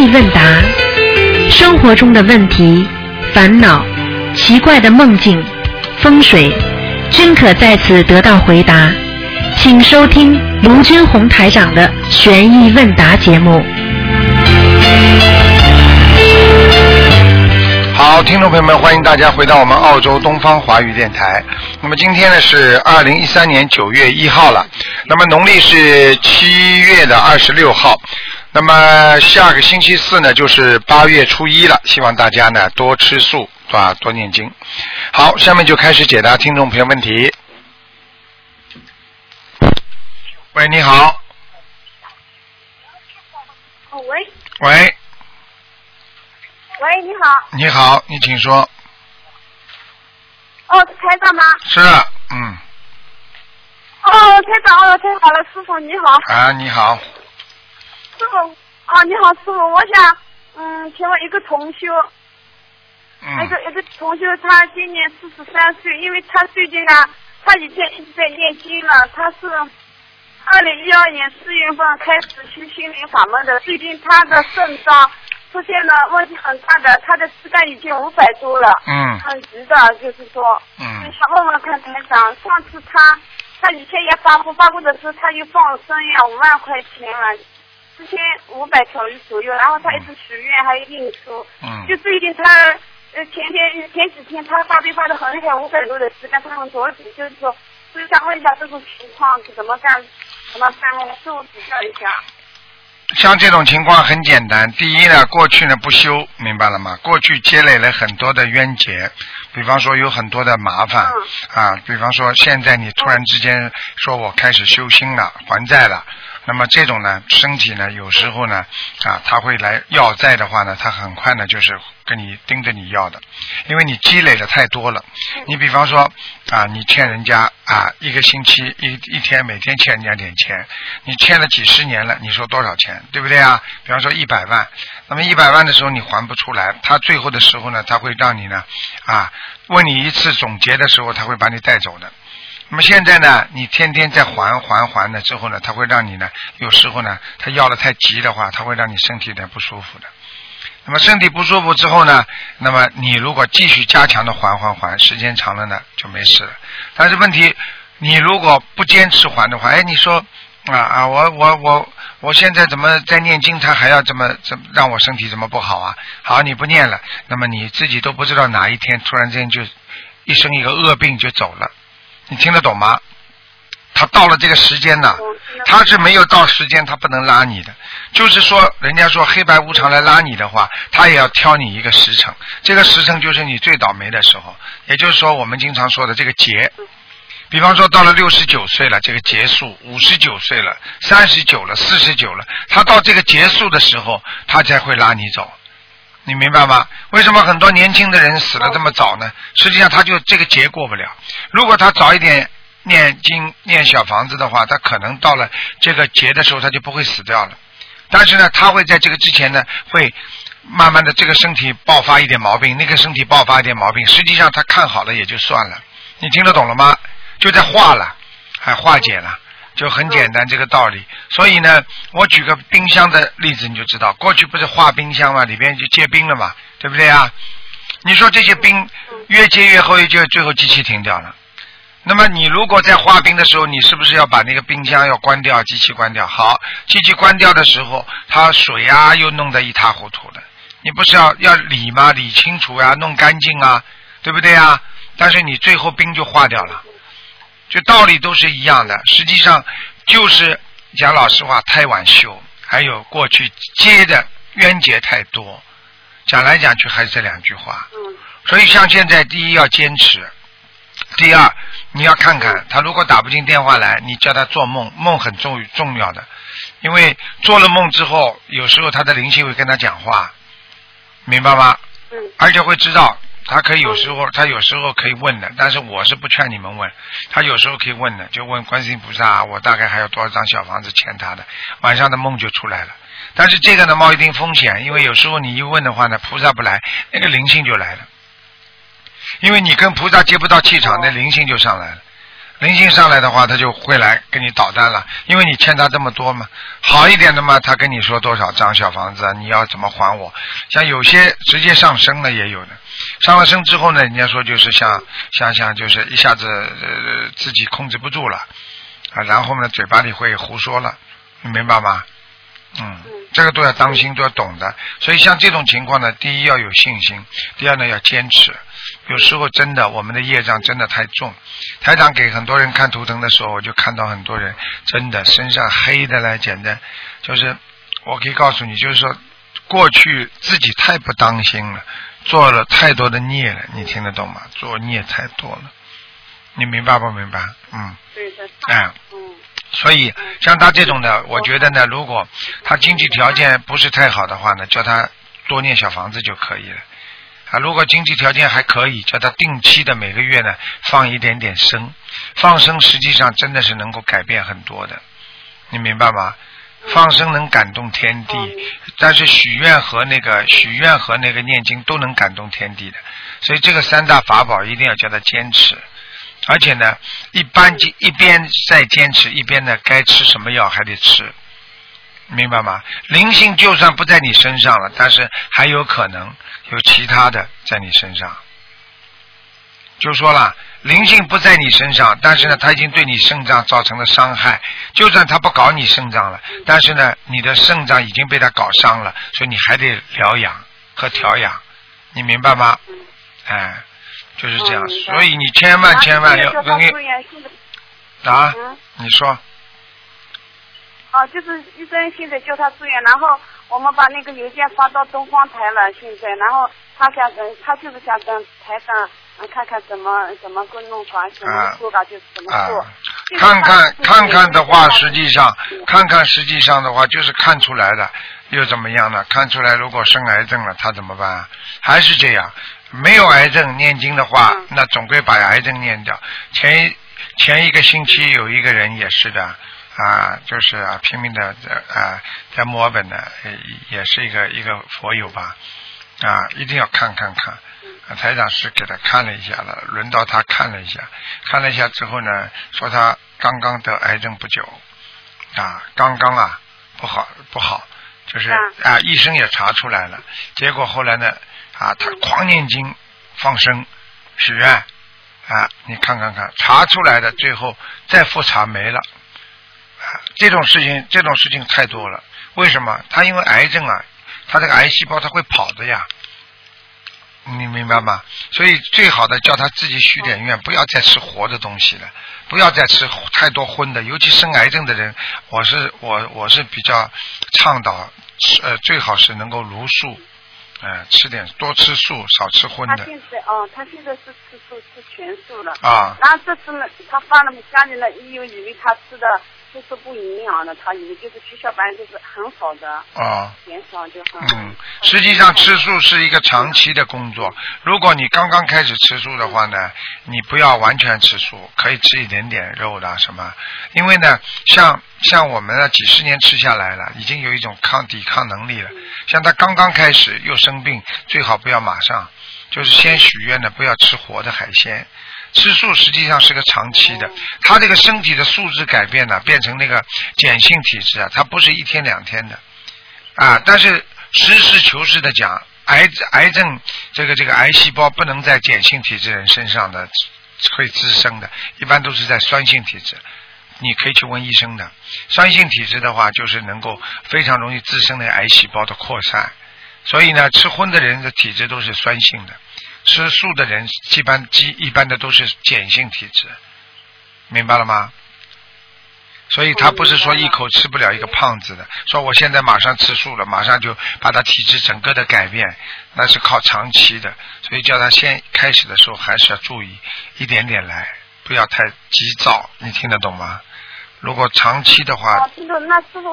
意问答，生活中的问题、烦恼、奇怪的梦境、风水，均可在此得到回答。请收听卢军红台长的悬疑问答节目。好，听众朋友们，欢迎大家回到我们澳洲东方华语电台。那么今天呢是二零一三年九月一号了，那么农历是七月的二十六号。那么下个星期四呢就是八月初一了，希望大家呢多吃素，啊，多念经。好，下面就开始解答听众朋友问题。喂，你好。哦，喂，喂，喂，你好，你好，你请说。哦，是台长吗？是，嗯，哦，台长，哦，太好了，师傅你好，啊，你好，师傅，啊，你好，师傅，我想，嗯，请问一个同修，嗯。一个一个同修，他今年四十三岁，因为他最近呢，他以前一直在念经了，他是二零一二年四月份开始修心灵法门的，最近他的肾脏出现了问题很大的，他的膝盖已经五百多了。嗯。很急的，就是说，嗯。想问问看台长，上次他他以前也发过，发过的时候他就放生呀五万块钱了，之前五百条鱼左右，然后他一直许愿还有印书，嗯就最近他呃前天前几天他发病发的很厉害，五百多的时间，他很着急，就是说，所以想问一下这种情况是怎么干，怎么办呢？师傅指教一下。像这种情况很简单，第一呢，过去呢不修，明白了吗？过去积累了很多的冤结，比方说有很多的麻烦、啊，比方说现在你突然之间说我开始修心了，还债了，那么这种呢，身体呢有时候呢啊，他会来要债的话呢，他很快呢就是跟你盯着你要的，因为你积累的太多了。你比方说啊，你欠人家啊一个星期一一天每天欠人家点钱，你欠了几十年了，你说多少钱，对不对啊？比方说一百万，那么一百万的时候你还不出来，他最后的时候呢，他会让你呢啊问你一次总结的时候，他会把你带走的。那么现在呢，你天天在还还还了之后呢，他会让你呢，有时候呢，他要的太急的话，他会让你身体有点不舒服的。那么身体不舒服之后呢，那么你如果继续加强的还还还，时间长了呢就没事了。但是问题，你如果不坚持还的话，哎，你说啊啊，我我我我现在怎么在念经，他还要怎么怎么让我身体怎么不好啊？好，你不念了，那么你自己都不知道哪一天突然间就一生一个恶病就走了，你听得懂吗？他到了这个时间呢，他是没有到时间，他不能拉你的。就是说，人家说黑白无常来拉你的话，他也要挑你一个时辰。这个时辰就是你最倒霉的时候，也就是说我们经常说的这个劫。比方说，到了六十九岁了，这个结束；五十九岁了，三十九了，四十九了，他到这个结束的时候，他才会拉你走。你明白吗？为什么很多年轻的人死的这么早呢？实际上他就这个劫过不了。如果他早一点念经、念小房子的话，他可能到了这个劫的时候，他就不会死掉了。但是呢，他会在这个之前呢，会慢慢的这个身体爆发一点毛病，那个身体爆发一点毛病，实际上他看好了也就算了。你听得懂了吗？就在化了，还化解了。就很简单这个道理，所以呢，我举个冰箱的例子你就知道，过去不是化冰箱嘛，里边就结冰了嘛，对不对啊？你说这些冰越结越厚，就最后机器停掉了。那么你如果在化冰的时候，你是不是要把那个冰箱要关掉，机器关掉？好，机器关掉的时候，它水啊又弄得一塌糊涂的，你不是要要理吗？理清楚啊，弄干净啊，对不对啊？但是你最后冰就化掉了。就道理都是一样的，实际上就是讲老实话，太晚修，还有过去接的冤结太多，讲来讲去还是这两句话。嗯所以像现在，第一要坚持，第二你要看看他如果打不进电话来，你叫他做梦，梦很重重要的，因为做了梦之后，有时候他的灵性会跟他讲话，明白吗？嗯而且会知道，他可以有时候他有时候可以问的，但是我是不劝你们问，他有时候可以问的，就问观世音菩萨，我大概还有多少张小房子欠他的，晚上的梦就出来了。但是这个呢冒一定风险，因为有时候你一问的话呢，菩萨不来，那个灵性就来了，因为你跟菩萨接不到气场，那灵性就上来了。灵性上来的话，他就会来跟你捣蛋了，因为你欠他这么多嘛。好一点的嘛，他跟你说多少张小房子啊，你要怎么还我？像有些直接上升了也有的，上了身之后呢，人家说就是像像像就是一下子呃自己控制不住了啊，然后呢嘴巴里会胡说了，你明白吗？嗯，这个都要当心，都要懂的。所以像这种情况呢，第一要有信心，第二呢要坚持。有时候真的，我们的业障真的太重。台长给很多人看图腾的时候，我就看到很多人真的身上黑的来，简单就是我可以告诉你，就是说过去自己太不当心了，做了太多的孽了，你听得懂吗？做孽太多了，你明白不明白？嗯。对的。哎。嗯。所以像他这种的，我觉得呢，如果他经济条件不是太好的话呢，叫他多念小房子就可以了。啊，如果经济条件还可以，叫他定期的每个月呢放一点点生，放生实际上真的是能够改变很多的，你明白吗？放生能感动天地，但是许愿和那个许愿和那个念经都能感动天地的，所以这个三大法宝一定要叫他坚持，而且呢，一般一边在坚持，一边呢该吃什么药还得吃。明白吗？灵性就算不在你身上了，但是还有可能有其他的在你身上。就说了，灵性不在你身上，但是呢，他已经对你肾脏造成了伤害。就算他不搞你肾脏了，但是呢，你的肾脏已经被他搞伤了，所以你还得疗养和调养。你明白吗？哎，就是这样。所以你千万千万要跟啊，你说。哦，就是医生现在叫他住院，然后我们把那个邮件发到东方台了，现在，然后他想跟他就是想跟台长看看怎么怎么个弄法，怎么做吧，就怎么做。看看看看的话，实际上看看实际上的话，就是看出来的，又怎么样呢？看出来如果生癌症了，他怎么办？还是这样，没有癌症念经的话，那总归把癌症念掉。前前一个星期有一个人也是的。啊，就是啊，拼命的在啊，在墨尔本的，也是一个一个佛友吧，啊，一定要看看看。台长是给他看了一下了，轮到他看了一下，看了一下之后呢，说他刚刚得癌症不久，啊，刚刚啊，不好不好，就是啊，医生也查出来了，结果后来呢，啊，他狂念经、放生、许愿，啊，你看看看，查出来的最后再复查没了。啊这种事情，这种事情太多了。为什么？他因为癌症啊，他这个癌细胞他会跑的呀，你明白吗？所以最好的叫他自己许点愿，不要再吃活的东西了，不要再吃太多荤的。尤其生癌症的人，我是我我是比较倡导吃呃最好是能够茹素，呃，吃点多吃素，少吃荤的。他现在哦，他现在是吃素吃全素了。啊。然后这次呢，他发了家里的医院以为他吃的。就是不营养的，他以为就是血小板就是很好的，啊，减少就很。嗯，实际上吃素是一个长期的工作。如果你刚刚开始吃素的话呢，你不要完全吃素，可以吃一点点肉的什么。因为呢，像像我们呢几十年吃下来了，已经有一种抗抵抗能力了。像他刚刚开始又生病，最好不要马上，就是先许愿呢，不要吃活的海鲜。吃素实际上是个长期的，他这个身体的素质改变呢，变成那个碱性体质啊，它不是一天两天的啊。但是实事求是的讲，癌癌症这个这个癌细胞不能在碱性体质人身上的会滋生的，一般都是在酸性体质。你可以去问医生的，酸性体质的话，就是能够非常容易滋生那个癌细胞的扩散。所以呢，吃荤的人的体质都是酸性的。吃素的人，一般基一般的都是碱性体质，明白了吗？所以他不是说一口吃不了一个胖子的，说我现在马上吃素了，马上就把他体质整个的改变，那是靠长期的。所以叫他先开始的时候还是要注意，一点点来，不要太急躁，你听得懂吗？如果长期的话，听懂那师傅。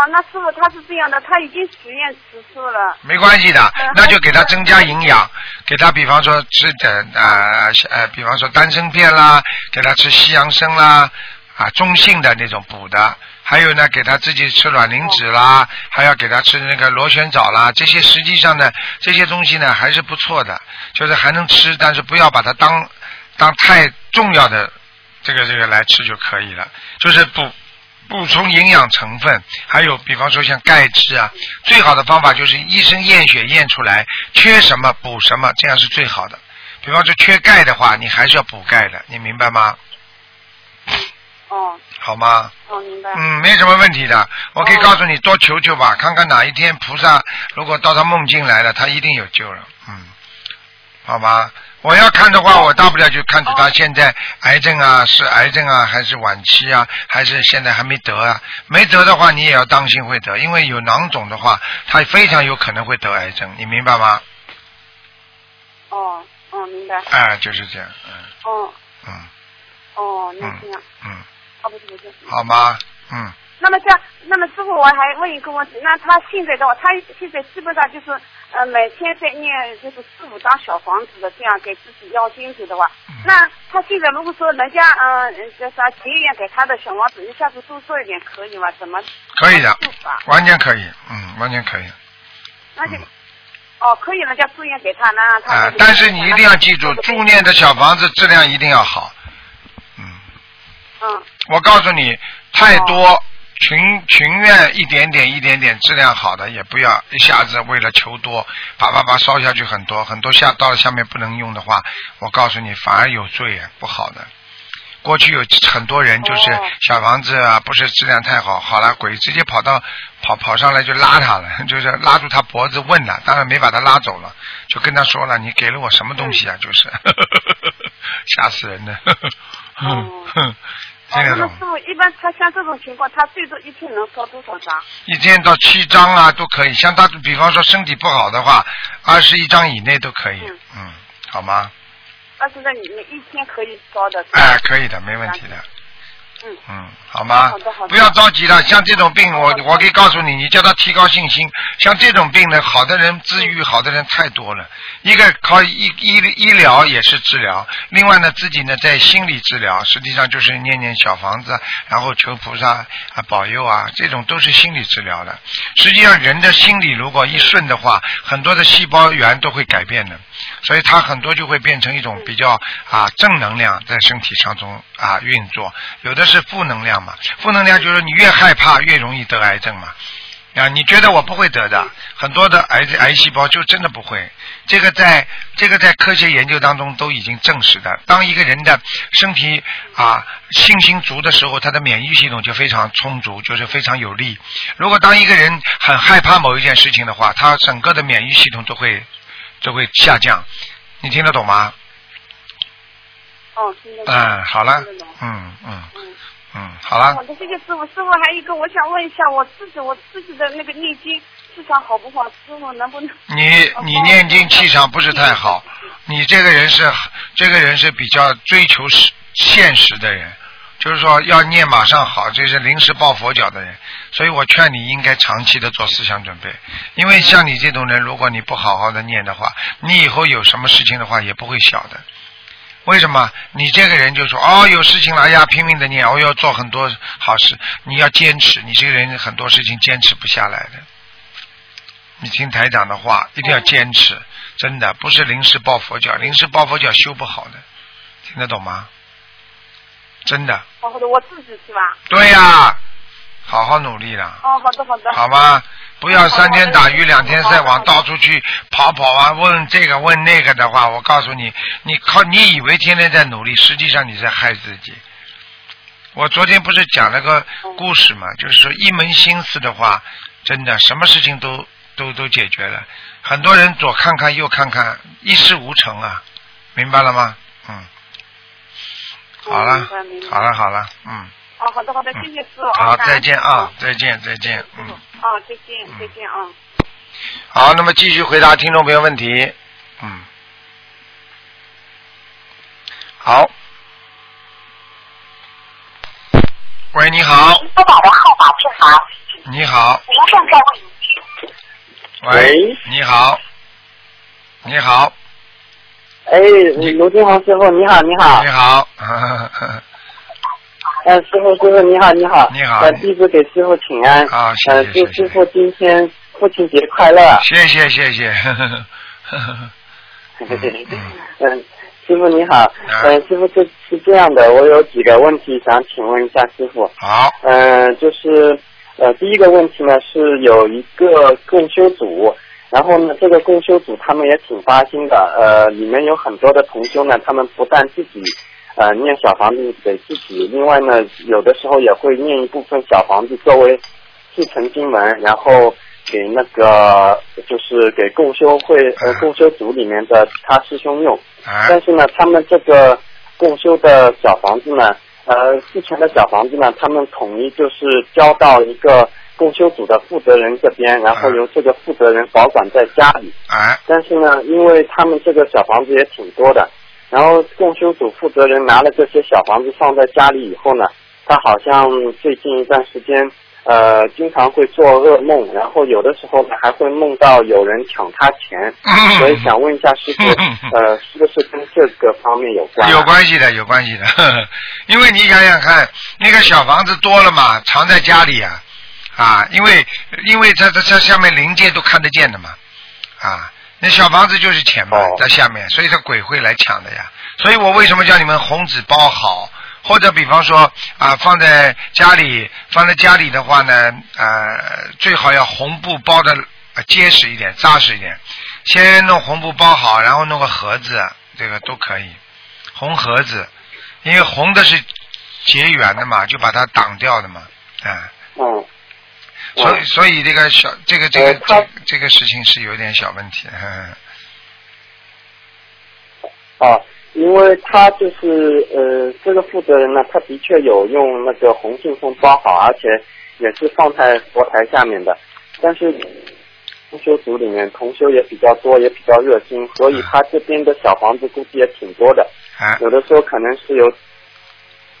哦，那师傅他是这样的，他已经许愿吃素了。没关系的，那就给他增加营养，给他比方说吃点啊呃，比方说丹参片啦，给他吃西洋参啦，啊中性的那种补的，还有呢给他自己吃卵磷脂啦，还要给他吃那个螺旋藻啦，这些实际上呢这些东西呢还是不错的，就是还能吃，但是不要把它当当太重要的这个这个来吃就可以了，就是补补充营养成分，还有比方说像钙质啊，最好的方法就是医生验血验出来缺什么补什么，这样是最好的。比方说缺钙的话，你还是要补钙的，你明白吗？哦好吗？哦，明白。嗯，没什么问题的。我可以告诉你，多求求吧，看看哪一天菩萨如果到他梦境来了，他一定有救了。嗯，好吧。我要看的话，我大不了就看出他现在癌症啊，是癌症啊，还是晚期啊，还是现在还没得啊？没得的话，你也要当心会得，因为有囊肿的话，他非常有可能会得癌症，你明白吗？哦哦，明白。哎，就是这样，嗯哦嗯哦，那这样。嗯，哦，不是不是。好吗？嗯，那么像，那么师傅，我还问一个问题，那他现在的话，他现在基本上就是呃每天在念就是四五张小房子的，这样给自己要经者的话，嗯那他现在如果说人家嗯叫啥结缘给他的小房子一下子多做一点可以吗？怎么可以的？完全可以，嗯，完全可以。那就、嗯哦，可以人家住院给他，那让他、啊，但是你一定要记住，住念的小房子质量一定要好。嗯，嗯我告诉你，太多群群愿一点点一点点质量好的，也不要一下子为了求多，叭叭叭烧下去很多很多下到了下面不能用的话，我告诉你反而有罪啊，不好的。过去有很多人就是哦小房子啊，不是质量太好，好了，鬼直接跑到跑跑上来就拉他了，就是拉住他脖子问了，当然没把他拉走了，就跟他说了，你给了我什么东西啊？就是 吓死人的，哦哼，哦，那么听得懂师？傅一般他像这种情况，他最多一天能烧多少张？一天到七张啊都可以，像他比方说身体不好的话，二十一张以内都可以，嗯嗯，好吗？二十张以内一天可以烧的。哎，可以的，没问题的。嗯嗯，好吗好的好？的不要着急了，像这种病，我我可以告诉你，你叫他提高信心。像这种病呢，好的人治愈好的人太多了。一个靠医医医疗也是治疗，另外呢，自己呢在心理治疗，实际上就是念念小房子，然后求菩萨啊保佑啊，这种都是心理治疗的。实际上，人的心理如果一顺的话，很多的细胞源都会改变的，所以它很多就会变成一种比较啊正能量在身体上中啊运作，有的是负能量嘛，负能量就是你越害怕越容易得癌症嘛。啊，你觉得我不会得的，很多的癌癌细胞就真的不会。这个在这个在科学研究当中都已经证实的。当一个人的身体啊信心足的时候，他的免疫系统就非常充足，就是非常有力。如果当一个人很害怕某一件事情的话，他整个的免疫系统都会都会下降。你听得懂吗？哦，听得懂。嗯，好了嗯嗯嗯。嗯，好了好。的，谢谢师傅。师傅还有一个，我想问一下，我自己我自己的那个念经气场好不好？师傅能不能？你你念经气场不是太好，你这个人是这个人是比较追求实现实的人，就是说要念马上好，这是临时抱佛脚的人，所以我劝你应该长期的做思想准备，因为像你这种人，如果你不好好的念的话，你以后有什么事情的话也不会小的。为什么？你这个人就说哦，有事情了，哎呀，拼命的念，我、要做很多好事，你要坚持，你这个人很多事情坚持不下来的。你听台长的话，一定要坚持，真的不是临时抱佛脚，临时抱佛脚修不好的，听得懂吗？真的，哦，好的，我自己是吧？对呀、好好努力了，哦，好的好的。好吗？不要三天打鱼两天晒网，到处去跑跑啊，问这个问那个的话，我告诉你，你靠你以为天天在努力，实际上你在害自己。我昨天不是讲了个故事嘛，就是说一门心思的话，真的什么事情都都都解决了。很多人左看看右看看，一事无成啊，明白了吗？嗯，好了好了，好了，嗯，哦，好的好的，谢谢师傅。好，再见啊哦，再见，再见，嗯。哦，再见再见啊。好，那么继续回答听众朋友问题。嗯，好。喂，你好，拨打的号码是好，你好，您正在为您喂喂，你好，你好，哎，卢金红师傅，你好，你好。你，好，呃，师傅，师傅，你好，你好，你好。呃，弟子给师傅请安，啊谢谢呃，祝师傅今天父亲节快乐，谢谢谢谢，呵呵呵呵呵嗯师师傅你好，嗯呃，师傅这是这样的，我有几个问题想请问一下师傅。好，嗯，就是呃，第一个问题呢是有一个共修组，然后呢，这个共修组他们也挺发心的，呃，里面有很多的同修呢，他们不但自己呃念小房子给自己，另外呢，有的时候也会念一部分小房子作为继承经文，然后给那个就是给共修会呃啊共修组里面的其他师兄用。啊但是呢，他们这个共修的小房子呢，呃，之前的小房子呢，他们统一就是交到一个共修组的负责人这边，然后由这个负责人保管在家里。啊但是呢，因为他们这个小房子也挺多的，然后共修组负责人拿了这些小房子放在家里以后呢，他好像最近一段时间，呃，经常会做噩梦，然后有的时候呢还会梦到有人抢他钱，所以想问一下师傅，呃，是不是跟这个方面有关、啊？有关系的，有关系的，呵 呵因为你想想看，那个小房子多了嘛，藏在家里啊，啊，因为因为它它它下面临界都看得见的嘛，啊，那小房子就是钱嘛，哦在下面，所以它鬼会来抢的呀。所以我为什么叫你们红纸包好，或者比方说啊，放在家里，放在家里的话呢，呃，最好要红布包的结实一点、扎实一点。先弄红布包好，然后弄个盒子，这个都可以。红盒子，因为红的是结缘的嘛，就把它挡掉的嘛，啊、嗯，所以所以这个小这个这个、呃这个这个事情是有点小问题啊，因为他就是呃，这个负责人呢，他的确有用那个红信封包好，而且也是放在佛台下面的。但是同修组里面同修也比较多，也比较热心，所以他这边的小房子估计也挺多的。啊有的时候可能是有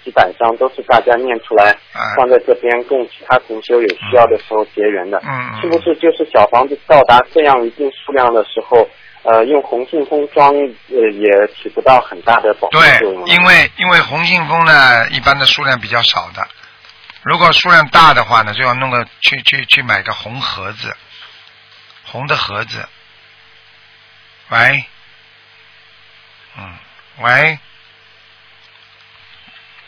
几百张，都是大家念出来啊放在这边，供其他同修有需要的时候结缘的。嗯嗯是不是就是小房子到达这样一定数量的时候，呃，用红信封装呃也起不到很大的保护对作用？，因为因为红信封呢，一般的数量比较少的。如果数量大的话呢，就要弄个去去去买个红盒子，红的盒子。喂，嗯，喂，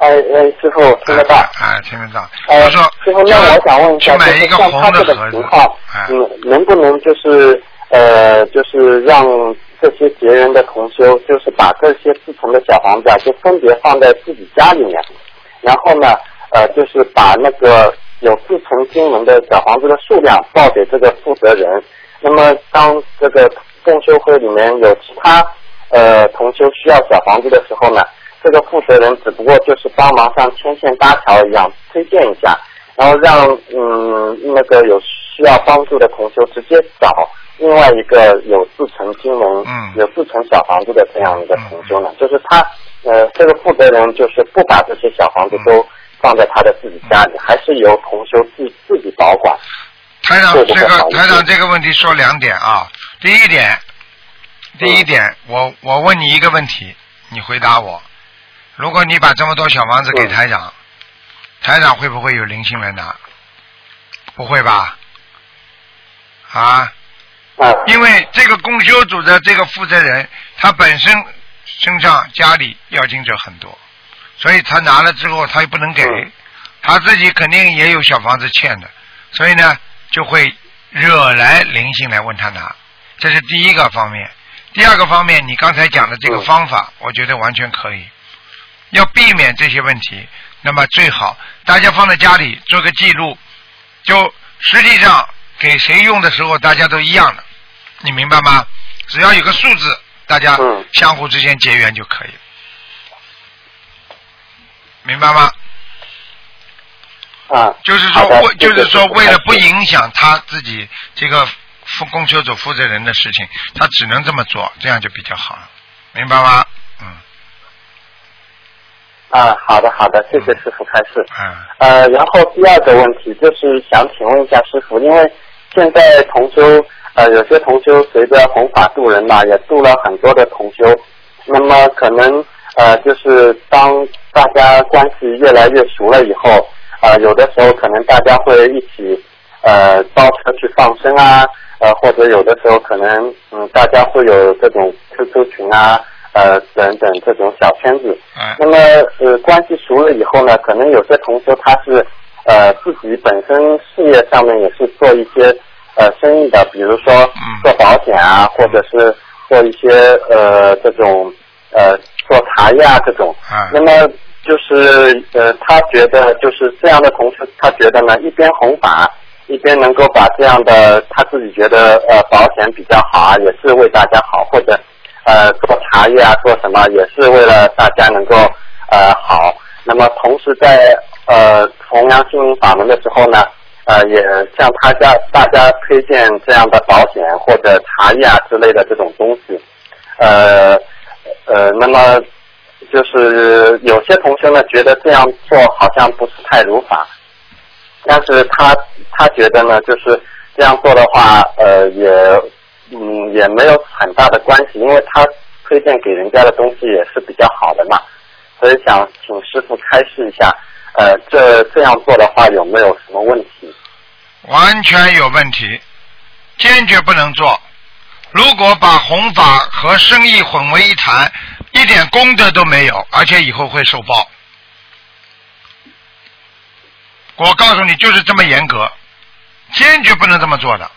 哎哎，师傅听得到？啊，啊听得到。呃，我说，师傅，那我想问一下，这个红的盒子情况，啊，嗯，能不能就是呃，就是让这些结缘的同修，就是把这些自成的小房子啊，就分别放在自己家里面，然后呢，呃，就是把那个有自成经文的小房子的数量报给这个负责人。那么，当这个共修会里面有其他呃同修需要小房子的时候呢，这个负责人只不过就是帮忙像牵线搭桥一样推荐一下，然后让嗯那个有需要帮助的同修直接找另外一个有自成金融、嗯有自成小房子的这样一个同修呢，就是他呃这个负责人就是不把这些小房子都放在他的自己家里，还是由同修自自己保管。台长，这这个台长这个问题说两点啊。第一点，第一点，我我问你一个问题，你回答我。如果你把这么多小房子给嗯。台长，台长会不会有灵性来拿？不会吧？啊，啊，因为这个公修组的这个负责人，他本身身上家里要经者很多，所以他拿了之后他又不能给，嗯。他自己肯定也有小房子欠的，所以呢就会惹来灵性来问他拿，这是第一个方面。第二个方面，你刚才讲的这个嗯。方法，我觉得完全可以，要避免这些问题。那么最好大家放在家里做个记录，就实际上给谁用的时候大家都一样的，你明白吗？只要有个数字，大家嗯相互之间结缘就可以，明白吗？啊，就是说为，就是说，为了不影响他自己这个负供求组负责人的事情，他只能这么做，这样就比较好了，明白吗？嗯啊，好的好的，谢谢师傅开示。嗯呃，然后第二个问题就是想请问一下师傅，因为现在同修呃有些同修随着弘法度人嘛，也度了很多的同修，那么可能呃就是当大家关系越来越熟了以后，呃有的时候可能大家会一起呃包车去放生啊，呃或者有的时候可能嗯大家会有这种 QQ 群啊。呃等等这种小圈子。嗯那么呃关系熟了以后呢，可能有些同学他是呃自己本身事业上面也是做一些呃生意的，比如说嗯做保险啊，或者是做一些呃这种呃做茶叶啊这种。嗯那么就是呃他觉得就是这样的同学，他觉得呢一边弘法。一边能够把这样的他自己觉得呃保险比较好啊，也是为大家好，或者呃做茶叶啊做什么也是为了大家能够呃好。那么同时在呃弘扬心灵法门的时候呢，呃也向他家大家推荐这样的保险或者茶叶啊之类的这种东西。呃呃，那么就是有些同学呢觉得这样做好像不是太如法。但是他他觉得呢，就是这样做的话，呃，也嗯也没有很大的关系，因为他推荐给人家的东西也是比较好的嘛，所以想请师傅开示一下，呃，这这样做的话有没有什么问题？完全有问题，坚决不能做。如果把弘法和生意混为一谈，一点功德都没有，而且以后会受报。我告诉你，就是这么严格，坚决不能这么做的。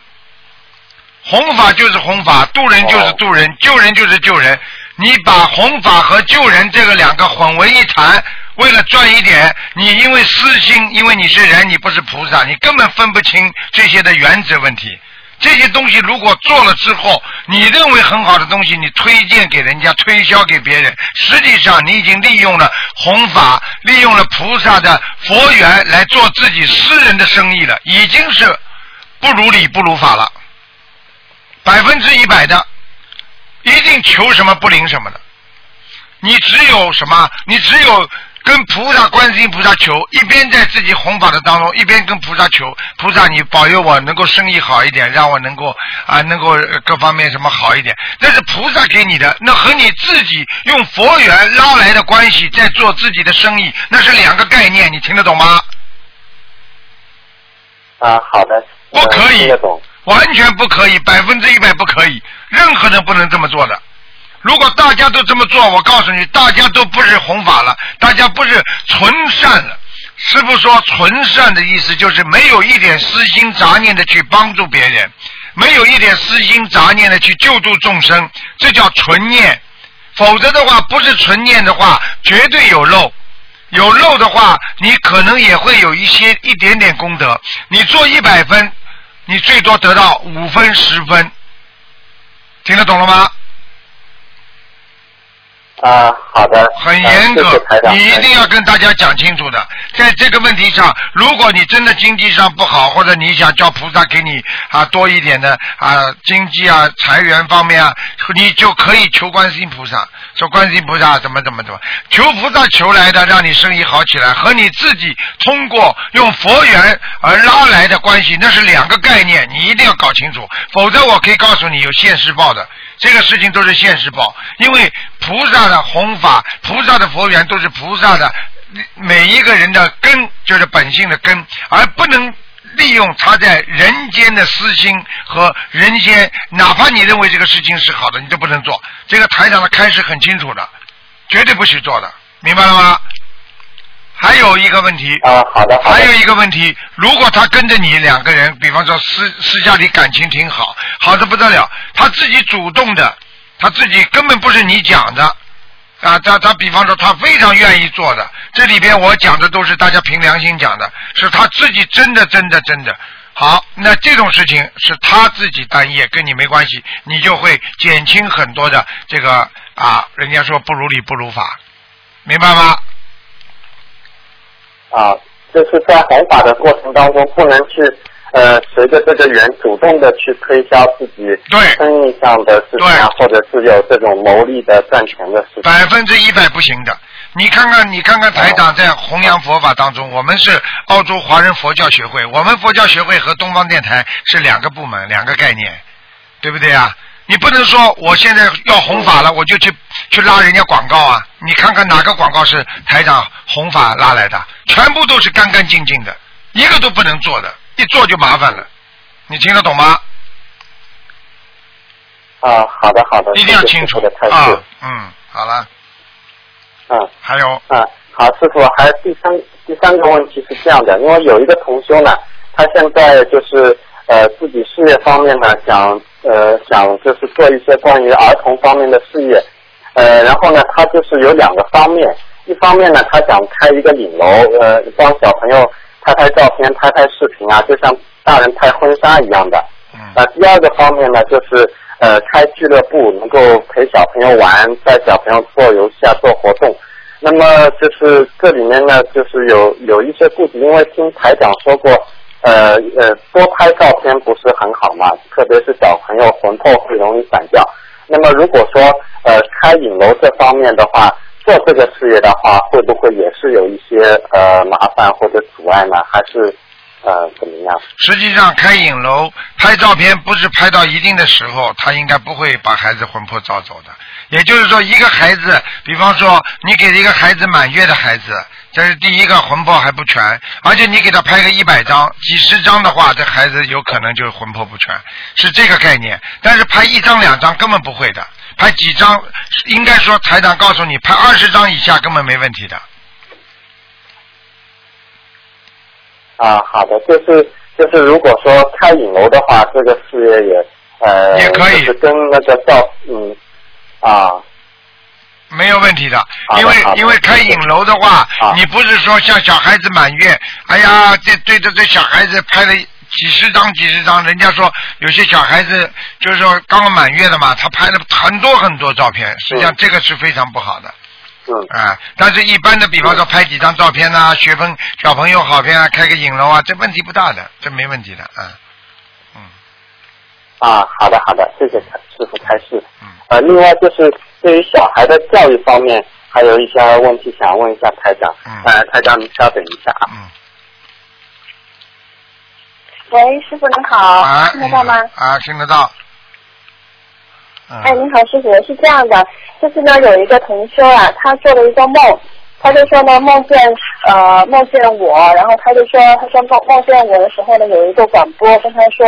弘法就是弘法，渡人就是渡人，救人就是救人。你把弘法和救人这个两个混为一谈，为了赚一点，你因为私心，因为你是人，你不是菩萨，你根本分不清这些的原则问题。这些东西如果做了之后，你认为很好的东西，你推荐给人家，推销给别人，实际上你已经利用了弘法，利用了菩萨的佛缘来做自己私人的生意了，已经是不如理不如法了，百分之一百的，一定求什么不灵什么的。你只有什么？你只有跟菩萨、观世音菩萨求，一边在自己弘法的当中，一边跟菩萨求，菩萨你保佑我能够生意好一点，让我能够啊能够呃各方面什么好一点。那是菩萨给你的，那和你自己用佛缘拉来的关系，在做自己的生意，那是两个概念，你听得懂吗？啊，好的，不可以呃听得懂。完全不可以，百分之一百不可以，任何人不能这么做的。如果大家都这么做，我告诉你，大家都不是弘法了，大家不是纯善了。师傅说纯善的意思就是没有一点私心杂念的去帮助别人，没有一点私心杂念的去救度众生，这叫纯念。否则的话，不是纯念的话，绝对有漏。有漏的话，你可能也会有一些一点点功德。你做一百分，你最多得到五分十分，听得懂了吗？啊，好的，很严格你一定要跟大家讲清楚的。在这个问题上，如果你真的经济上不好，或者你想叫菩萨给你啊多一点的啊经济啊财源方面啊，你就可以求观世音菩萨，说观世音菩萨怎么怎么怎么，求菩萨求来的，让你生意好起来，和你自己通过用佛缘而拉来的关系，那是两个概念，你一定要搞清楚，否则我可以告诉你有现世报的。这个事情都是现实报，因为菩萨的弘法、菩萨的佛缘都是菩萨的每一个人的根，就是本性的根，而不能利用他在人间的私心和人间，哪怕你认为这个事情是好的，你都不能做。这个台长的开始很清楚的，绝对不许做的，明白了吗？还有一个问题，啊，好的，好的。还有一个问题，如果他跟着你两个人，比方说私私下里感情挺好，好的不得了，他自己主动的，他自己根本不是你讲的，啊，他他比方说他非常愿意做的，这里边我讲的都是大家凭良心讲的，是他自己真的真的真的。好，那这种事情是他自己单业，跟你没关系，你就会减轻很多的这个啊，人家说不如理不如法，明白吗？啊，就是在弘法的过程当中，不能去呃随着这个缘主动的去推销自己对生意上的事情啊，或者是有这种牟利的赚钱的事情。百分之一百不行的。你看看，你看看台长在弘扬佛法当中，我们是澳洲华人佛教学会，我们佛教学会和东方电台是两个部门，两个概念，对不对啊？你不能说我现在要弘法了，我就去去拉人家广告啊！你看看哪个广告是台长弘法拉来的？全部都是干干净净的，一个都不能做的，一做就麻烦了。你听得懂吗？啊，好的好的，一定要清楚的开示啊，嗯，好了，嗯还有嗯，好，师傅，还有第三第三个问题是这样的，因为有一个同修呢，他现在就是呃自己事业方面呢，想呃想就是做一些关于儿童方面的事业，呃，然后呢，他就是有两个方面，一方面呢，他想开一个影楼，呃，帮小朋友拍拍照片、拍拍视频啊，就像大人拍婚纱一样的。嗯呃，第二个方面呢，就是呃开俱乐部，能够陪小朋友玩，带小朋友做游戏啊，做活动。那么就是这里面呢，就是有有一些顾忌，因为听台长说过，呃呃，多拍照片不是很好嘛，特别是小朋友魂魄会容易散掉。那么如果说呃开影楼这方面的话，做这个事业的话，会不会也是有一些呃麻烦或者阻碍呢？还是呃怎么样？实际上开影楼拍照片不是拍到一定的时候，他应该不会把孩子魂魄照走的。也就是说，一个孩子，比方说你给一个孩子满月的孩子，这是第一个魂魄还不全，而且你给他拍个一百张、几十张的话，这孩子有可能就是魂魄不全，是这个概念。但是拍一张两张根本不会的，拍几张，应该说台长告诉你，拍二十张以下根本没问题的。啊，好的，就是就是，如果说开影楼的话，这个事业也呃，也可以就是跟那个照嗯啊没有问题的，因为因为开影楼的话，你不是说像小孩子满月，哎呀，这对着这小孩子拍了几十张几十张，人家说有些小孩子就是说刚刚满月的嘛，他拍了很多很多照片，实际上嗯这个是非常不好的。嗯。啊，但是一般的，比方说拍几张照片呐、学朋小朋友好片啊，开个影楼啊，这问题不大的，这没问题的，啊，嗯。啊，好的好的，谢谢师傅开示。嗯，呃，另外就是对于小孩的教育方面，还有一些问题想问一下台长。嗯呃，台长您稍等一下啊。嗯，喂，师傅您好，啊，听得到吗？啊，听得到。嗯。哎，您好，师傅，是这样的，就是呢，有一个同修啊，他做了一个梦，他就说呢，梦见呃梦见我，然后他就说，他说梦梦见我的时候呢，有一个广播跟他说，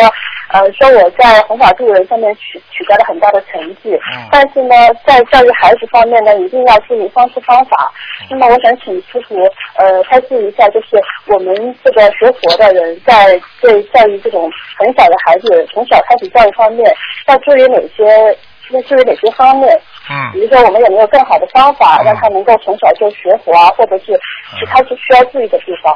呃，说我在弘法助人上面取取得了很大的成绩，嗯但是呢，在教育孩子方面呢，一定要注意方式方法。嗯那么我想请师傅呃开示一下，就是我们这个学佛的人在对教育这种很小的孩子，从小开始教育方面，要注意哪些？要注意哪些方面？嗯比如说，我们有没有更好的方法，嗯让他能够从小就学佛啊，或者是其他是需要注意的地方？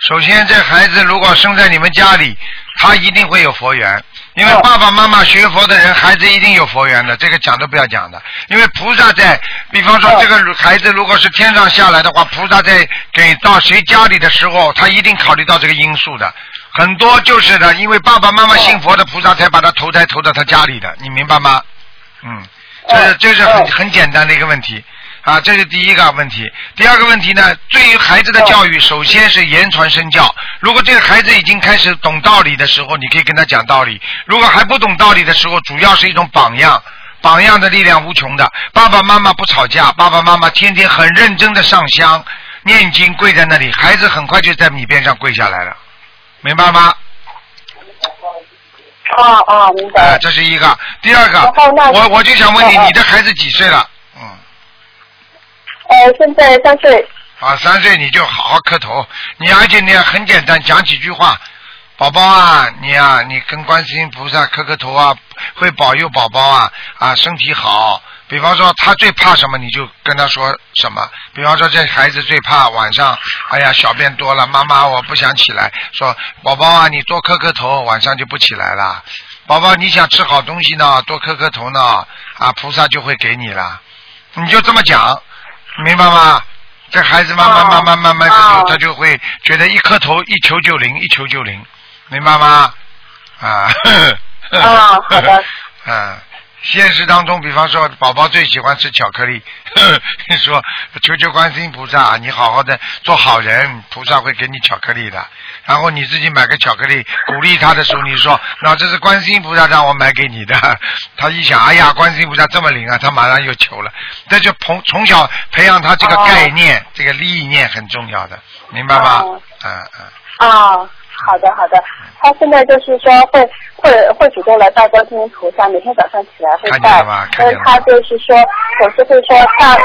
首先，这孩子如果生在你们家里，他一定会有佛缘，因为哦爸爸妈妈学佛的人，孩子一定有佛缘的，这个讲都不要讲的。因为菩萨在，比方说哦这个孩子如果是天上下来的话，菩萨在给到谁家里的时候，他一定考虑到这个因素的。很多就是的，因为爸爸妈妈信佛的菩萨才把他投胎投到他家里的，你明白吗？嗯，这这是很哦很简单的一个问题啊，这是第一个问题。第二个问题呢，对于孩子的教育，首先是言传身教。如果这个孩子已经开始懂道理的时候，你可以跟他讲道理；如果还不懂道理的时候，主要是一种榜样。榜样的力量无穷的，爸爸妈妈不吵架，爸爸妈妈天天很认真的上香、念经，跪在那里，孩子很快就在你边上跪下来了，明白吗？哦哦，明白。哎，这是一个。第二个我我就想问你，你的孩子几岁了？嗯。呃，现在三岁。啊，三岁你就好好磕头，你而且你很简单讲几句话，宝宝啊，你啊，你跟观世音菩萨磕磕头啊，会保佑宝宝啊啊身体好。比方说他最怕什么，你就跟他说什么。比方说这孩子最怕晚上，哎呀小便多了，妈妈我不想起来。说宝宝啊，你多磕磕头，晚上就不起来了。宝宝你想吃好东西呢，多磕磕头呢，啊菩萨就会给你了。你就这么讲，明白吗？这孩子慢慢哦慢慢慢慢就他就会觉得一磕头一求就灵，一求就灵，明白吗？啊。哦好的。啊，现实当中，比方说宝宝最喜欢吃巧克力，说求求观世音菩萨，你好好的做好人，菩萨会给你巧克力的。然后你自己买个巧克力，鼓励他的时候，你说那这是观世音菩萨让我买给你的。他一想，哎呀，观世音菩萨这么灵啊，他马上又求了。这就从从小培养他这个哦概念，这个理念很重要的，明白吗？哦嗯嗯。啊，好的好的，他现在就是说会会会主动来拜观世音菩萨，每天早上起来会拜看见了吧，看但是他就是说总是会说大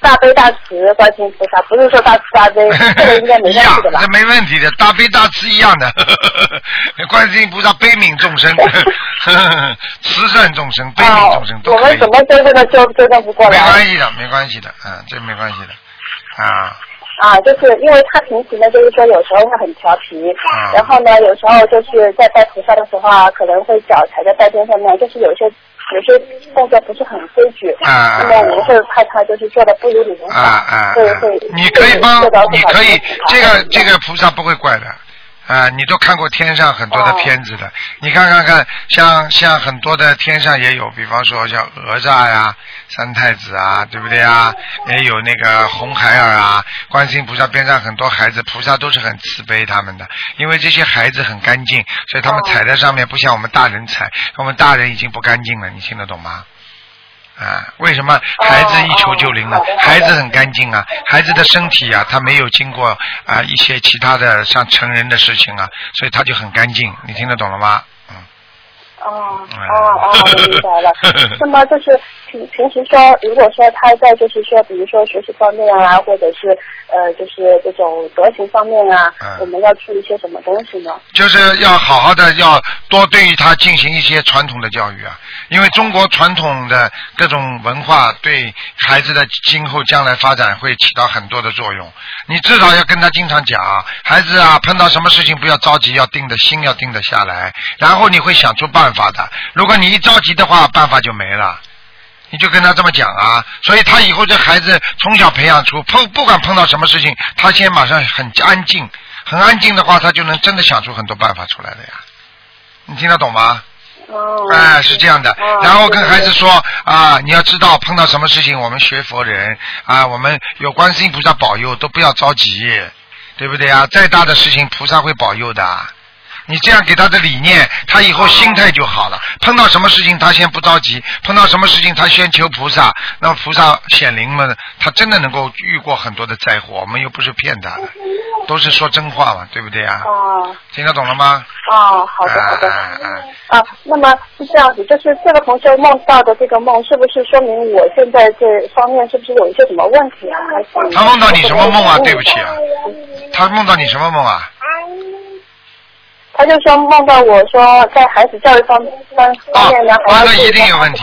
大悲大慈观世音菩萨，不是说大慈大悲，这个应该没问题的，吧这？没问题的，大悲大慈一样的。观世音菩萨悲悯众生，慈善众生，悲悯众生我们怎么纠正都纠纠正不过来没。关系的，没关系的，嗯，这没关系的，啊，啊，就是因为他平时呢，就是说有时候会很调皮，啊然后呢，有时候就是在拜菩萨的时候啊，可能会脚踩在拜垫上面，就是有些有些动作不是很规矩，啊那么我们会怕他就是做的不如理如法，啊啊，啊会会你可以帮你可以这个这个菩萨不会怪的。啊，你都看过天上很多的片子的，你看看看，像像很多的天上也有，比方说像哪吒呀、三太子啊，对不对啊？也有那个红孩儿啊，观世音菩萨边上很多孩子，菩萨都是很慈悲他们的，因为这些孩子很干净，所以他们踩在上面不像我们大人踩，我们大人已经不干净了，你听得懂吗？啊，为什么孩子一求就灵呢？孩子很干净啊，孩子的身体啊，他没有经过啊一些其他的像成人的事情啊，所以他就很干净。你听得懂了吗？嗯，哦嗯哦哦，我明白了。那么就是平平时说，如果说他在就是说，比如说学习方面啊，或者是呃，就是这种德行方面啊，嗯我们要注意些什么东西呢？就是要好好的要多对于他进行一些传统的教育啊，因为中国传统的各种文化对孩子的今后将来发展会起到很多的作用。你至少要跟他经常讲，孩子啊，碰到什么事情不要着急，要定的心要定得下来，然后你会想出办法的。如果你一着急的话，办法就没了。你就跟他这么讲啊，所以他以后这孩子从小培养出碰不管碰到什么事情，他先马上很安静，很安静的话，他就能真的想出很多办法出来的呀。你听得懂吗？哦，哎，是这样的哦。然后跟孩子说啊，你要知道碰到什么事情，我们学佛人啊，我们有观世音菩萨保佑，都不要着急，对不对啊？再大的事情，菩萨会保佑的。你这样给他的理念，他以后心态就好了。碰到什么事情，他先不着急；碰到什么事情，他先求菩萨。那么菩萨显灵嘛，他真的能够遇过很多的灾祸。我们又不是骗他的，都是说真话嘛，对不对啊？哦听得懂了吗？哦，好的好的。啊那么是这样子，就是这个同学梦到的这个梦，是不是说明我现在这方面是不是有一些什么问题啊？还是他梦到你什么梦啊？对不起啊，他梦到你什么梦啊？他就说梦到我说在孩子教育方方方啊面呢，，还要那一定有问题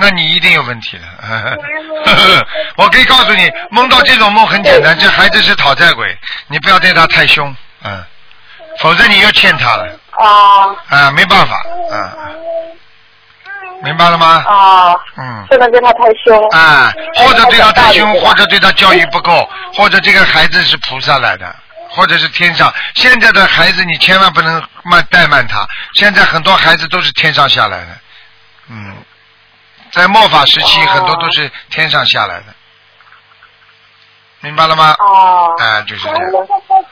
那你一定有问题的。我可以告诉你，梦到这种梦很简单，这孩子是讨债鬼，你不要对他太凶，嗯，否则你又欠他了，啊啊，没办法，嗯，明白了吗？啊，嗯。不能对他太凶。啊，或者对他太凶，哎或者对他教育不够，或者这个孩子是菩萨来的，或者是天上。现在的孩子你千万不能慢怠慢他，现在很多孩子都是天上下来的，嗯，在末法时期哦很多都是天上下来的，明白了吗？哦。啊，就是这样。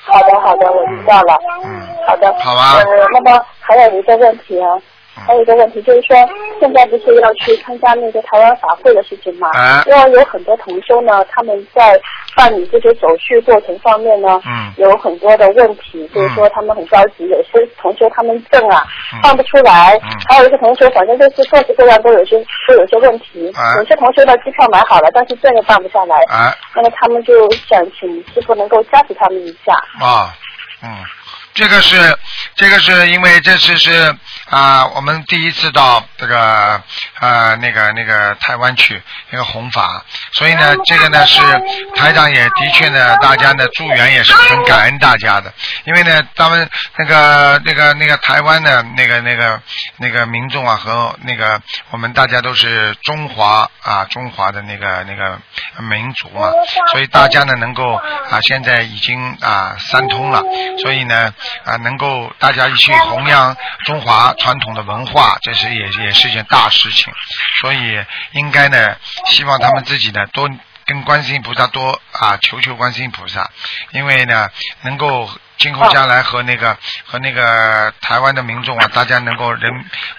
好的，好的，我知道了。嗯，好的。好吧呃，那么还有一个问题啊，还有一个问题就是说，现在不是要去参加那个台湾法会的事情吗？啊因为有很多同修呢，他们在办理这些手续过程方面呢，嗯有很多的问题，就是说他们很着急，有些同修他们证啊、嗯放不出来，嗯还有一些同修反正就是各式各样都有些都有些问题，哎有些同修的机票买好了，但是证又办不下来，啊那么他们就想请师傅能够加持他们一下。啊，嗯，这个是这个是因为这次是啊、我们第一次到这个啊那个那个台湾去那个弘法，所以呢，这个呢是台长也的确呢，大家呢助缘也是很感恩大家的，因为呢，他们那个那个那个台湾的那个那个那个民众啊和那个我们大家都是中华啊中华的那个那个民族嘛，所以大家呢能够啊现在已经啊三通了，所以呢啊能够大家一起弘扬中华传统的文化，这是也也是一件大事情，所以应该呢希望他们自己呢多。跟观世音菩萨多啊，求求观世音菩萨，因为呢，能够今后将来和那个和那个台湾的民众啊，大家能够人，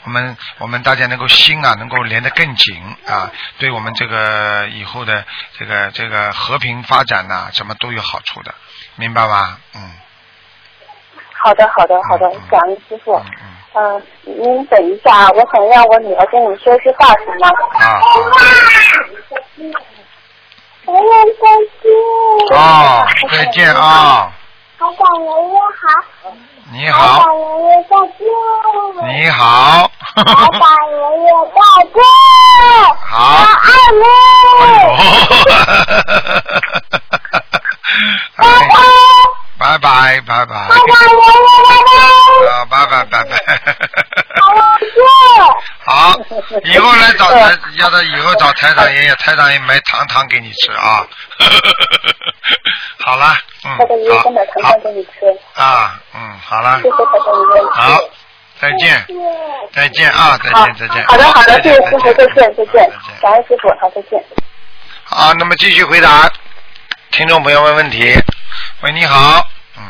我们我们大家能够心啊，能够连得更紧啊，对我们这个以后的这个这个和平发展呐、什么都有好处的，明白吧？嗯，好的，好的，好的嗯，感恩师傅。嗯您等一下，我想让我女儿跟你说句话，行吗？啊我要再见。哦，再见啊，好长爷爷好，台你好，长爷爷再见。你好，好长爷爷再见。好我爱你。哎 拜拜。拜拜拜拜，台长爷爷啊，拜拜拜拜。再见。好，以后来找台，要他以后找台长爷爷，台长爷买糖糖给你吃啊。好了，嗯，好糖给你吃。啊，嗯，好了谢，谢台长爷爷。好，再见，再见啊，再见，再见。好的，好的，谢谢师傅，再见，再见感恩师傅，好，再见。好，那么继续回答听众朋友们问题。喂，你好，嗯，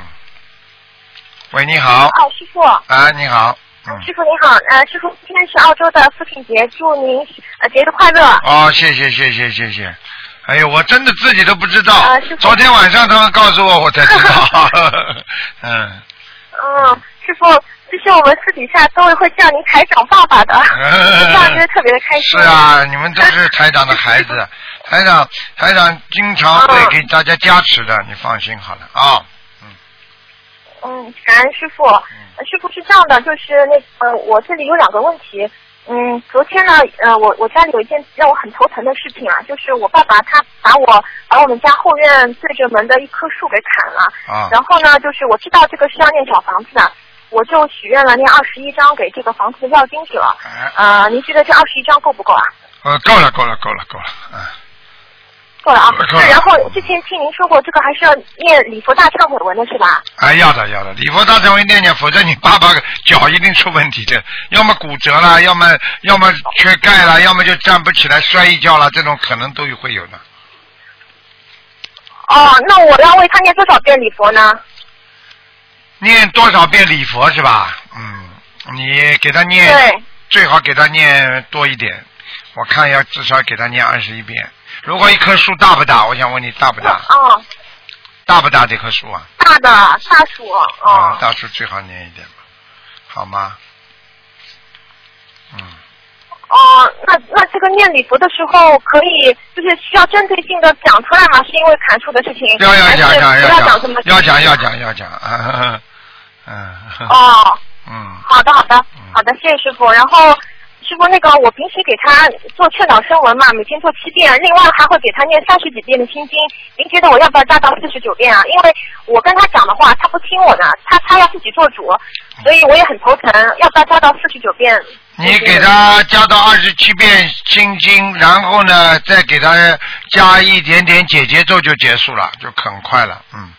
喂，你好，哦，师傅，啊，你好，嗯，师傅你好，呃，师傅今天是澳洲的父亲节，祝您呃节日快乐。哦，谢谢，谢谢，谢谢。哎呦，我真的自己都不知道。啊师，傅。昨天晚上他们告诉我，我才知道。嗯，嗯，师傅，其实我们私底下都会叫您台长爸爸的，这样觉得特别的开心。是啊，你们都是台长的孩子，台长台长经常会给大家加持的，你放心好了啊。嗯，嗯感恩师傅。呃师傅是这样的，就是那呃，我这里有两个问题。嗯，昨天呢，呃，我我家里有一件让我很头疼的事情啊，就是我爸爸他把我把我们家后院对着门的一棵树给砍了。啊然后呢，就是我知道这个是要念小房子的，我就许愿了念二十一张给这个房子的要经者。啊，呃，您觉得这二十一张够不够啊？呃，够了，够了，够了，够了，嗯。够了啊。然后之前听您说过，这个还是要念礼佛大忏悔文的是吧？哎，要的要的，礼佛大忏悔念念，否则你爸爸脚一定出问题的，要么骨折了，要么要么缺钙了，要么就站不起来摔一跤了，这种可能都会有的。哦，那我要为他念多少遍礼佛呢？念多少遍礼佛是吧？嗯，你给他念，对，最好给他念多一点，我看要至少给他念二十一遍。如果一棵树大不大？我想问你大不大？哦，大不大这棵树啊？大的大树啊，哦。大树最好念一点吧，好吗？嗯。哦，那那这个念礼佛的时候，可以就是需要针对性的讲出来吗？是因为砍树的事情，要要讲讲要讲要讲要讲要讲，啊 嗯哦，嗯好的好的好的，谢谢师傅。然后师傅那个我平时给他做劝导声文嘛，每天做七遍，另外还会给他念三十几遍的心经。您觉得我要不要加到四十九遍啊？因为我跟他讲的话，他不听我的，他他要自己做主，所以我也很头疼，要不要加到四十九遍？你给他加到二十七遍心经，然后呢，再给他加一点点解结咒就结束了，就很快了，嗯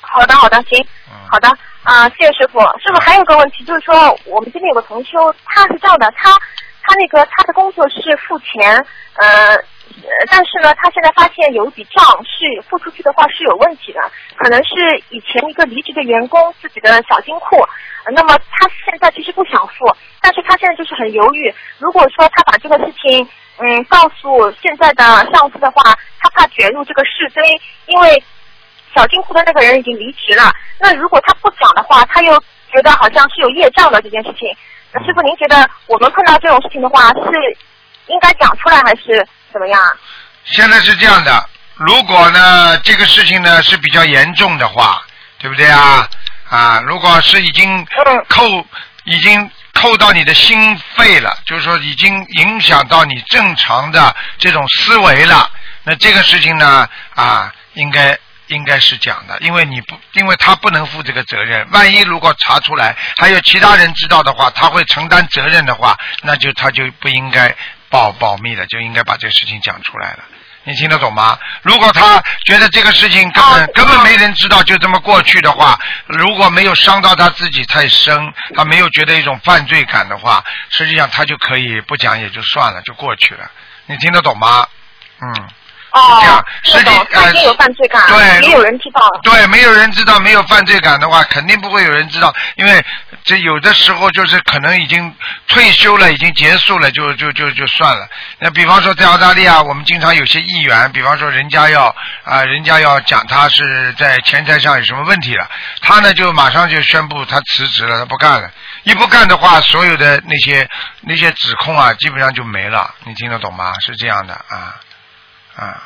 好的，好的，行，嗯。好的，啊、谢谢师傅。师傅还有个问题，就是说我们这边有个同修，他是这样的，他他那个他的工作是付钱，呃。但是呢，他现在发现有一笔账是付出去的话是有问题的，可能是以前一个离职的员工自己的小金库。那么他现在其实不想付，但是他现在就是很犹豫。如果说他把这个事情嗯告诉现在的上司的话，他怕卷入这个是非，因为小金库的那个人已经离职了。那如果他不讲的话，他又觉得好像是有业障的这件事情。那师傅，您觉得我们碰到这种事情的话，是应该讲出来还是怎么样啊？现在是这样的，如果呢这个事情呢是比较严重的话，对不对啊？啊，如果是已经嗯扣，已经扣到你的心肺了，就是说已经影响到你正常的这种思维了，那这个事情呢啊，应该应该是讲的，因为你不，因为他不能负这个责任。万一如果查出来，还有其他人知道的话，他会承担责任的话，那就他就不应该保保密了，就应该把这个事情讲出来了。你听得懂吗？如果他觉得这个事情根本、根本没人知道，就这么过去的话，如果没有伤到他自己太深，他没有觉得一种犯罪感的话，实际上他就可以不讲也就算了，就过去了。你听得懂吗？嗯。哦这样，实际呃有犯罪感，对没有人知道。对，没有人知道，没有犯罪感的话，肯定不会有人知道，因为这有的时候就是可能已经退休了，已经结束了，就就就就算了。那比方说在澳大利亚，我们经常有些议员，比方说人家要啊、人家要讲他是在钱财上有什么问题了，他呢就马上就宣布他辞职了，他不干了。一不干的话，所有的那些那些指控啊，基本上就没了。你听得懂吗？是这样的啊啊。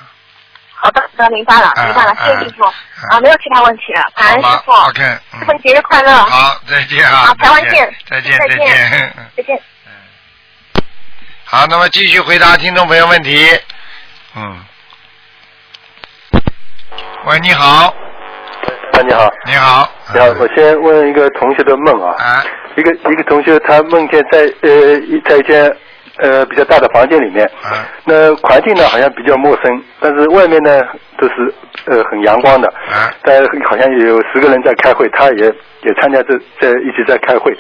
好的，那，明白了，啊明白了，谢谢啊师傅。啊，没有其他问题了，感恩师傅。？OK，嗯师傅节日快乐。好，再见啊！好台湾见再见，再见再见。好，那么继续回答听众朋友问题。嗯。喂，你好，啊，你好，你好。你好，我先问一个同学的梦啊，啊，一个一个同学他梦见在呃一在一间呃比较大的房间里面，啊。那环境呢好像比较陌生，但是外面呢都是呃很阳光的，啊。但好像有十个人在开会，他也也参加这在一起在开会，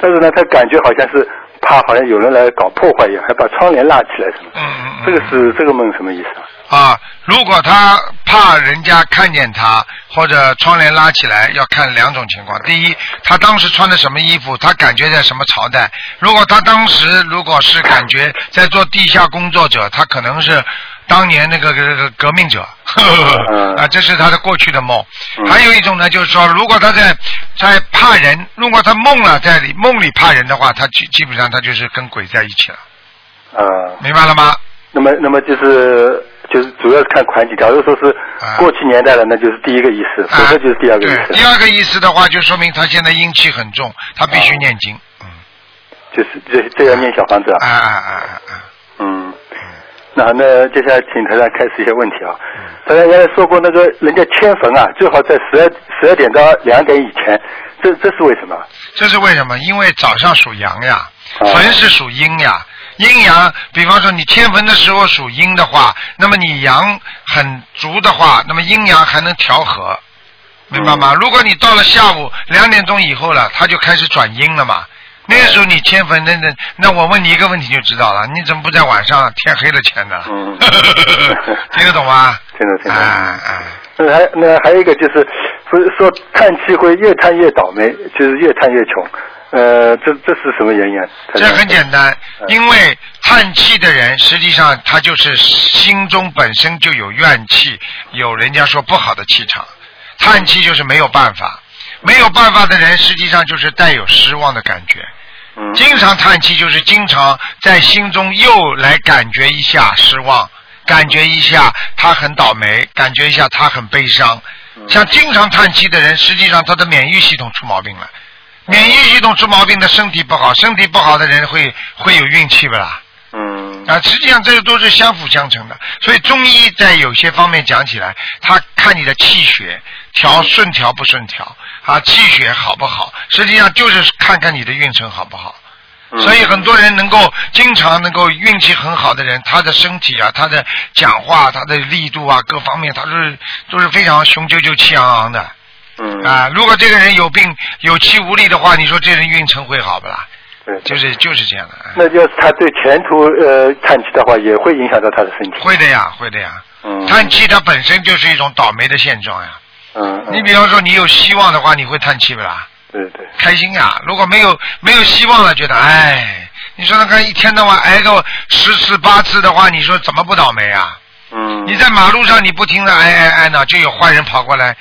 但是呢他感觉好像是怕好像有人来搞破坏一样，还把窗帘拉起来什么，嗯嗯嗯。这个是这个梦什么意思啊？啊，如果他怕人家看见他，或者窗帘拉起来，要看两种情况。第一，他当时穿的什么衣服，他感觉在什么朝代。如果他当时如果是感觉在做地下工作者，他可能是当年那个那个革命者，呵呵嗯 啊，这是他的过去的梦。嗯还有一种呢，就是说，如果他在在怕人，如果他梦了在里梦里怕人的话，他基基本上他就是跟鬼在一起了，呃，明白了吗？那么，那么就是就是主要是看款几条如说是啊过去年代的，那就是第一个意思，否则就是第二个意思，第，二个意思的话，就说明他现在阴气很重，他必须念经。嗯，就是这这要念小房子啊啊。啊啊！嗯，那那接下来请台长开始一些问题啊。大家原来说过，那个人家迁坟啊，最好在十二十二点到两点以前，这这是为什么？这是为什么？因为早上属阳呀，哦坟是属阴呀。阴阳，比方说你迁坟的时候属阴的话，那么你阳很足的话，那么阴阳还能调和，明白吗？如果你到了下午两点钟以后了，它就开始转阴了嘛。那个时候你迁坟，那那那我问你一个问题就知道了，你怎么不在晚上天黑了迁呢？嗯 听得懂吗？听得懂。啊啊！那还那还有一个就是，不是说叹气会越叹越倒霉，就是越叹越穷。呃，这这是什么原因啊？这很简单，嗯因为叹气的人，实际上他就是心中本身就有怨气，有人家说不好的气场。叹气就是没有办法，没有办法的人，实际上就是带有失望的感觉。嗯经常叹气，就是经常在心中又来感觉一下失望，感觉一下他很倒霉，感觉一下他很悲伤。嗯像经常叹气的人，实际上他的免疫系统出毛病了。免疫系统出毛病的身体不好，身体不好的人会会有运气不啦？嗯啊，实际上这个都是相辅相成的。所以中医在有些方面讲起来，他看你的气血调顺调不顺调啊，气血好不好，实际上就是看看你的运程好不好。嗯所以很多人能够经常能够运气很好的人，他的身体啊，他的讲话、他的力度啊，各方面他都是都是非常雄赳赳、气昂昂的嗯啊。如果这个人有病、有气无力的话，你说这人运程会好不啦？对，就是就是这样的。啊那要是他对前途呃叹气的话，也会影响到他的身体。会的呀，会的呀。嗯，叹气它本身就是一种倒霉的现状呀。嗯，嗯你比方说你有希望的话，你会叹气不啦？对对，开心呀。如果没有没有希望了，觉得哎，你说那个一天到晚挨个十次八次的话，你说怎么不倒霉啊？嗯，你在马路上你不停的挨挨挨呢，就有坏人跑过来，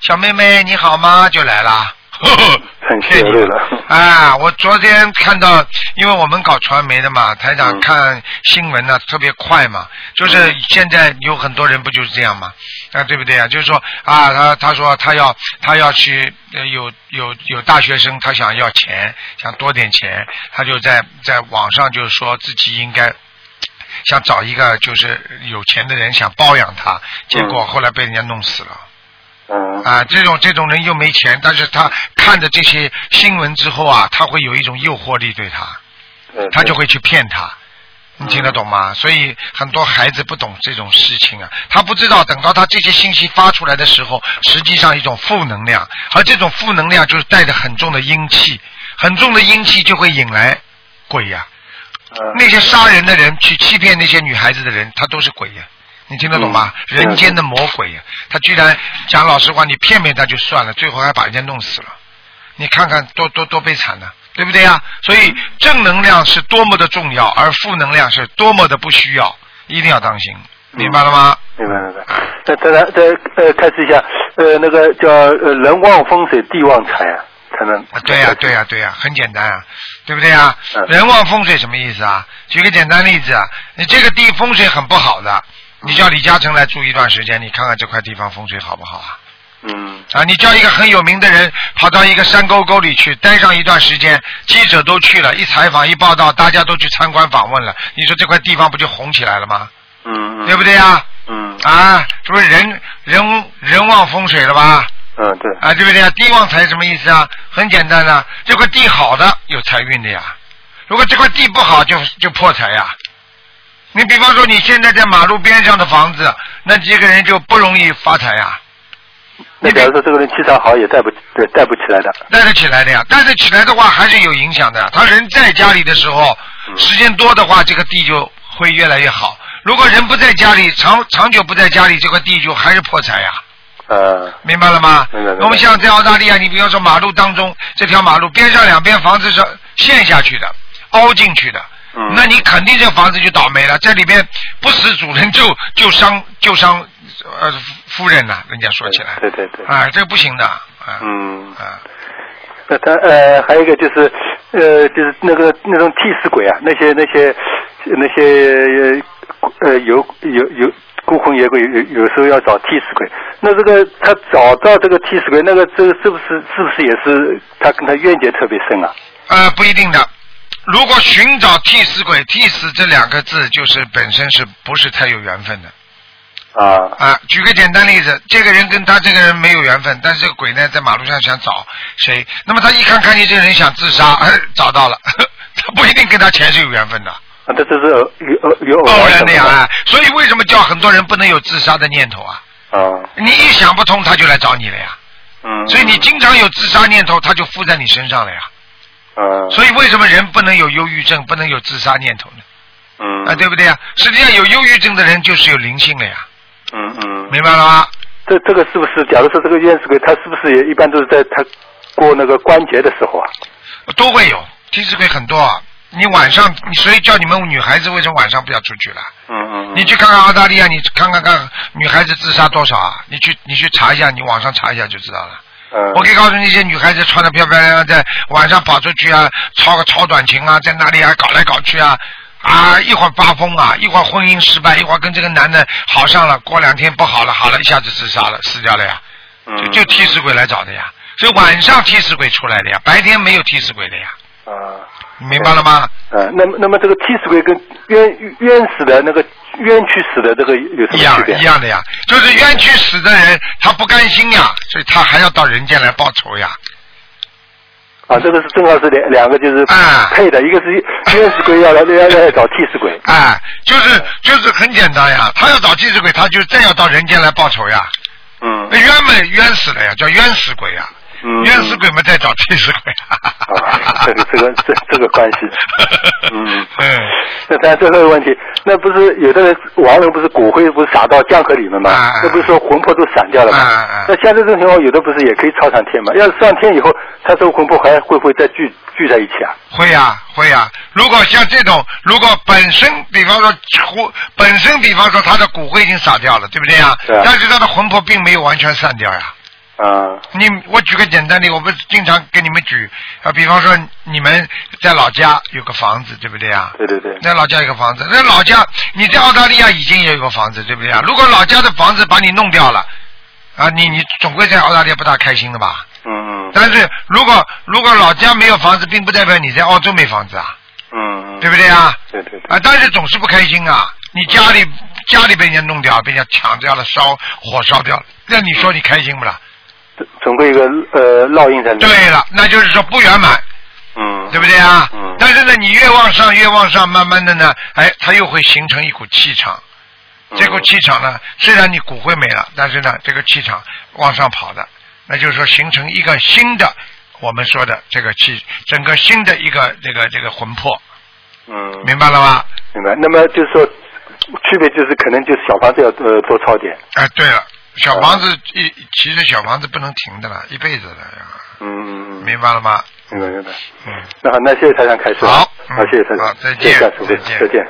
小妹妹你好吗？就来了。呵 呵很骗你了。啊！我昨天看到，因为我们搞传媒的嘛，台长嗯看新闻呢、特别快嘛，就是现在有很多人不就是这样嘛，啊，对不对啊？就是说啊，他他说他要他要去呃有有有大学生他想要钱，想多点钱，他就在在网上就说自己应该。想找一个就是有钱的人想包养他，结果后来被人家弄死了。嗯啊，这种这种人又没钱，但是他看着这些新闻之后啊，他会有一种诱惑力对他，对他就会去骗他。你听得懂吗？所以很多孩子不懂这种事情啊，他不知道等到他这些信息发出来的时候，实际上一种负能量，而这种负能量就是带着很重的阴气，很重的阴气就会引来鬼呀、嗯。那些杀人的人去欺骗那些女孩子的人，他都是鬼呀、你听得懂吗？嗯人间的魔鬼呀、他居然讲老实话，你骗骗他就算了，最后还把人家弄死了。你看看多多多悲惨呢，对不对呀？所以正能量是多么的重要，而负能量是多么的不需要，一定要当心，明白了吗？明白明白。那再来再呃开始一下，呃那个叫呃人旺风水地旺财啊，才能。啊对呀、对呀、对呀、很简单啊，对不对呀、嗯人旺风水什么意思啊？举个简单例子啊，你这个地风水很不好的，你叫李嘉诚来住一段时间，你看看这块地方风水好不好啊？嗯啊，你叫一个很有名的人跑到一个山沟沟里去待上一段时间，记者都去了，一采访一报道，大家都去参观访问了，你说这块地方不就红起来了吗？嗯嗯。对不对呀？嗯啊，是不是人人人旺风水了吧？嗯对。啊，对不对啊？地旺财什么意思啊？很简单的，这块地好的有财运的呀，如果这块地不好就就破财呀。你比方说你现在在马路边上的房子，那这个人就不容易发财呀。那假如说这个人气场好，也带不对带不起来的。带得起来的呀，带得起来的话还是有影响的。他人在家里的时候，嗯时间多的话，这个地就会越来越好。如果人不在家里，长长久不在家里，这块地就还是破财呀。呃明白了吗？明白明白我们像在澳大利亚，你比方说马路当中这条马路边上两边房子是陷下去的，凹进去的，嗯那你肯定这房子就倒霉了。这里边不死主人就就伤就伤呃夫人呐、人家说起来对对对。啊，这个不行的啊嗯。啊。那他呃还有一个就是呃就是那个那种替死鬼啊，那些那些那些呃呃有有有孤魂野鬼有有有时候要找替死鬼，那这个他找到这个替死鬼，那个这个是不是是不是也是他跟他冤结特别深啊？呃，不一定的。如果寻找替死鬼，替死这两个字就是本身是不是太有缘分的啊啊？举个简单例子，这个人跟他这个人没有缘分，但是这个鬼呢在马路上想找谁，那么他一看看见这个人想自杀，找到了，他不一定跟他前世有缘分的，啊，这这是偶有有偶然的呀。的哎所以为什么叫很多人不能有自杀的念头啊？啊你一想不通，他就来找你了呀。嗯。所以你经常有自杀念头，他就附在你身上了呀。嗯所以为什么人不能有忧郁症，不能有自杀念头呢？嗯啊，对不对呀？实际上有忧郁症的人就是有灵性了呀，嗯嗯。明白了吗？这这个是不是？假如说这个冤死鬼，他是不是也一般都是在他过那个关节的时候啊？都会有，替死鬼很多啊。你晚上，你所以叫你们女孩子为什么晚上不要出去了？嗯嗯。你去看看澳大利亚，你看看看女孩子自杀多少啊？你去你去查一下，你网上查一下就知道了。嗯。我可以告诉你，一些女孩子穿的漂漂亮亮，在晚上跑出去啊，穿个超短裙啊，在那里啊搞来搞去啊，啊，一会儿发疯啊，一会儿婚姻失败，一会儿跟这个男的好上了，过两天不好了，好了，一下子自杀了，死掉了呀，嗯就就替死鬼来找的呀，所以晚上替死鬼出来的呀，白天没有替死鬼的呀，啊。你明白了吗？呃，那么那么这个替死鬼跟冤冤死的那个冤屈死的这个有什一样么区别？一样的呀，就是冤屈死的人，他不甘心呀，所以他还要到人间来报仇呀。啊，这个是正好是两两个就是啊配的，一个是冤死鬼要来要要找替死鬼。啊，就是就是很简单呀，他要找替死鬼，他就再要到人间来报仇呀。嗯那冤嘛冤死了呀，叫冤死鬼呀。嗯冤死鬼嘛再找替死鬼。啊，这个这个这这个关系。嗯。嗯。那当然最后一个问题，那不是有的人亡人不是骨灰不是撒到江河里面吗？那不是说魂魄都散掉了吗？那像这种情况，有的不是也可以超上天吗？要是上天以后，他这个魂魄还会不会再聚聚在一起啊？会呀、会呀、如果像这种，如果本身，比方说骨，本身比方说他的骨灰已经撒掉了，对不对呀？但是他的魂魄并没有完全散掉呀。啊你我举个简单的，我不是经常跟你们举啊，比方说你们在老家有个房子，对不对啊？对对对。在老家有个房子，那老家你在澳大利亚已经也有个房子，对不对啊？如果老家的房子把你弄掉了，啊，你你总归在澳大利亚不大开心的吧？嗯嗯但是如果如果老家没有房子，并不代表你在澳洲没房子啊，嗯嗯。对不对啊？对对对。啊，但是总是不开心啊！你家里家里被人家弄掉，被人家抢掉了，烧火烧掉了，那你说你开心不啦？总归一个呃烙印在里面。对了，那就是说不圆满，嗯。对不对啊？嗯。但是呢，你越往上越往上，慢慢的呢，哎，它又会形成一股气场。嗯这股气场呢，虽然你骨灰没了，但是呢，这个气场往上跑的，那就是说形成一个新的，我们说的这个气，整个新的一个这个这个魂魄，嗯。明白了吗？明白。那么就是说，区别就是可能就是小房子要呃多抄点。哎，对了，小房子一其实小房子不能停的了，一辈子的呀，嗯嗯嗯，明白了吗？明白明白。嗯，那好，那谢谢台长开始。好好，谢谢台长。好再见再见再见。